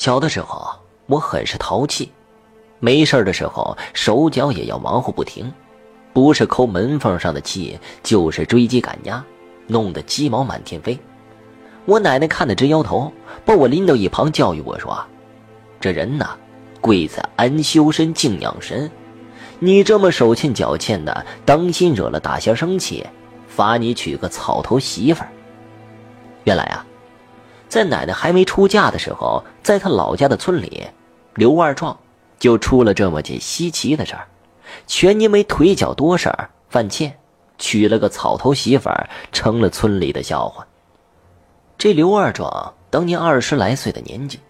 小的时候，我很是淘气，没事的时候手脚也要忙活不停，不是抠门缝上的气，就是追鸡赶鸭，弄得鸡毛满天飞。我奶奶看得直摇头，把我拎到一旁教育我说：“这人呐，贵在安修身、静养神。你这么手欠脚欠的，当心惹了大仙生气，罚你娶个草头媳妇儿。”原来啊。在奶奶还没出嫁的时候，在她老家的村里，刘二壮就出了这么件稀奇的事儿，全因为腿脚多事儿犯欠，娶了个草头媳妇儿，成了村里的笑话。这刘二壮当年二十来岁的年纪，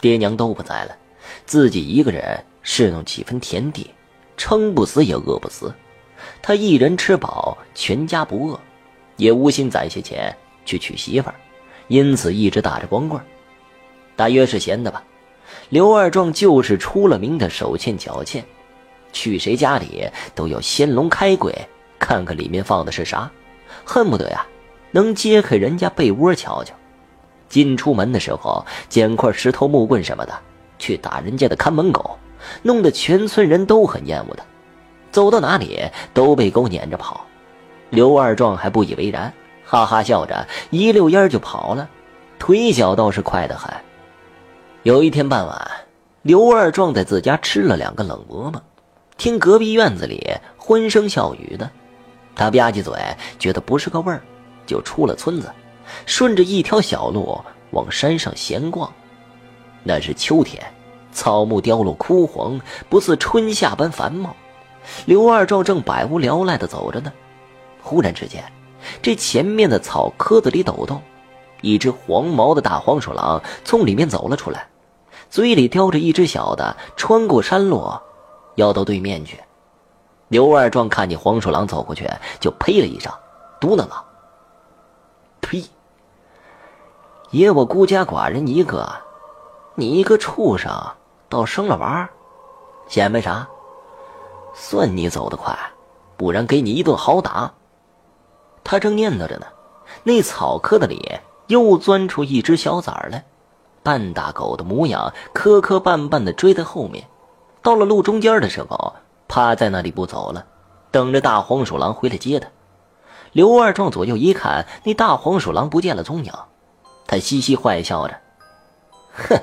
爹娘都不在了，自己一个人侍弄几分田地，撑不死也饿不死。他一人吃饱，全家不饿，也无心攒些钱去娶媳妇儿。因此一直打着光棍大约是闲的吧。刘二壮就是出了名的手欠脚欠，去谁家里都要先龙开柜，看看里面放的是啥，恨不得呀能揭开人家被窝瞧瞧。进出门的时候捡块石头木棍什么的去打人家的看门狗，弄得全村人都很厌恶他。走到哪里都被狗撵着跑，刘二壮还不以为然。哈哈笑着，一溜烟就跑了，腿脚倒是快得很。有一天傍晚，刘二壮在自家吃了两个冷馍馍，听隔壁院子里欢声笑语的，他吧唧嘴，觉得不是个味儿，就出了村子，顺着一条小路往山上闲逛。那是秋天，草木凋落枯黄，不似春夏般繁茂。刘二壮正百无聊赖地走着呢，忽然之间。这前面的草棵子里抖动，一只黄毛的大黄鼠狼从里面走了出来，嘴里叼着一只小的，穿过山路，要到对面去。刘二壮看见黄鼠狼走过去，就呸了一声，嘟囔道：“呸！爷我孤家寡人一个，你一个畜生，倒生了娃，显摆啥？算你走得快，不然给你一顿好打。”他正念叨着呢，那草棵子里又钻出一只小崽来，半大狗的模样，磕磕绊绊的追在后面。到了路中间的时候，趴在那里不走了，等着大黄鼠狼回来接他。刘二壮左右一看，那大黄鼠狼不见了踪影，他嘻嘻坏笑着：“呵呵，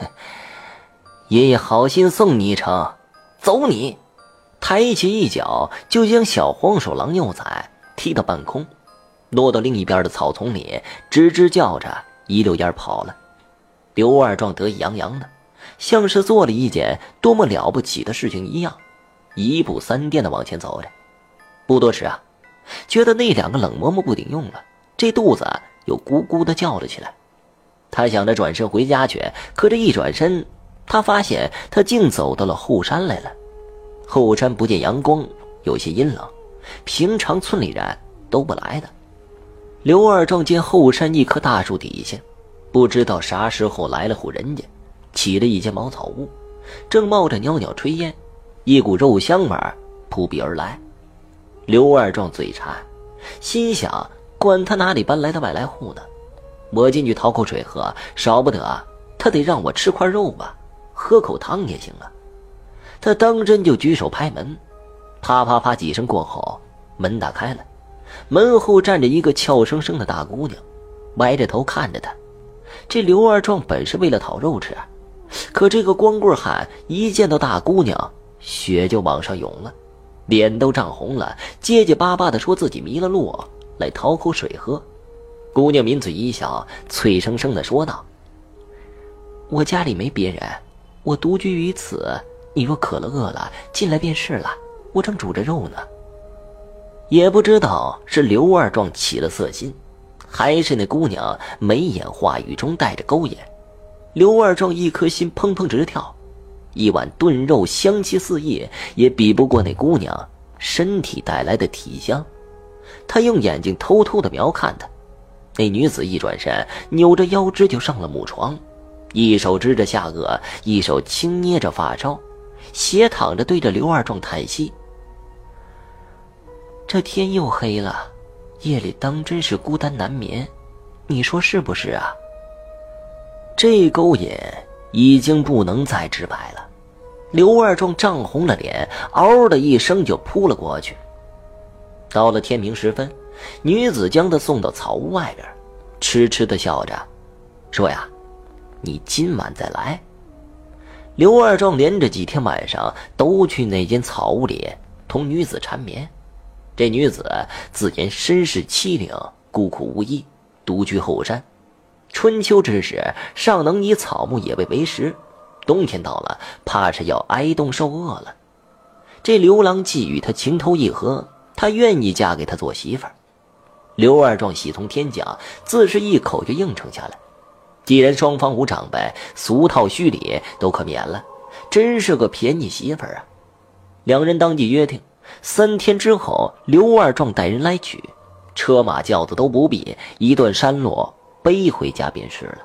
爷爷好心送你一程，走你！”抬起一脚就将小黄鼠狼幼崽踢到半空。落到另一边的草丛里，吱吱叫着，一溜烟跑了。刘二壮得意洋洋的，像是做了一件多么了不起的事情一样，一步三颠的往前走着。不多时啊，觉得那两个冷嬷嬷不顶用了，这肚子又咕咕的叫了起来。他想着转身回家去，可这一转身，他发现他竟走到了后山来了。后山不见阳光，有些阴冷，平常村里人都不来的。刘二壮见后山一棵大树底下，不知道啥时候来了户人家，起了一间茅草屋，正冒着袅袅炊烟，一股肉香味扑鼻而来。刘二壮嘴馋，心想：管他哪里搬来的外来户呢，我进去讨口水喝，少不得他得让我吃块肉吧，喝口汤也行啊。他当真就举手拍门，啪啪啪几声过后，门打开了。门后站着一个俏生生的大姑娘，歪着头看着他。这刘二壮本是为了讨肉吃，可这个光棍汉一见到大姑娘，血就往上涌了，脸都涨红了，结结巴巴的说自己迷了路，来讨口水喝。姑娘抿嘴一笑，脆生生的说道：“我家里没别人，我独居于此。你若渴了饿了，进来便是了。我正煮着肉呢。”也不知道是刘二壮起了色心，还是那姑娘眉眼话语中带着勾引。刘二壮一颗心砰砰直跳，一碗炖肉香气四溢，也比不过那姑娘身体带来的体香。他用眼睛偷偷的瞄看她，那女子一转身，扭着腰肢就上了木床，一手支着下颚，一手轻捏着发梢，斜躺着对着刘二壮叹息。这天又黑了，夜里当真是孤单难眠，你说是不是啊？这勾引已经不能再直白了。刘二壮涨红了脸，嗷的一声就扑了过去。到了天明时分，女子将他送到草屋外边，痴痴的笑着，说：“呀，你今晚再来。”刘二壮连着几天晚上都去那间草屋里同女子缠绵。这女子自言身世凄凉，孤苦无依，独居后山。春秋之时，尚能以草木野味为食；冬天到了，怕是要挨冻受饿了。这刘郎既与他情投意合，他愿意嫁给他做媳妇儿。刘二壮喜从天降，自是一口就应承下来。既然双方无长辈，俗套虚礼都可免了，真是个便宜媳妇儿啊！两人当即约定，三天之后，刘二壮带人来取，车马轿子都不必，一段山路背回家便是了。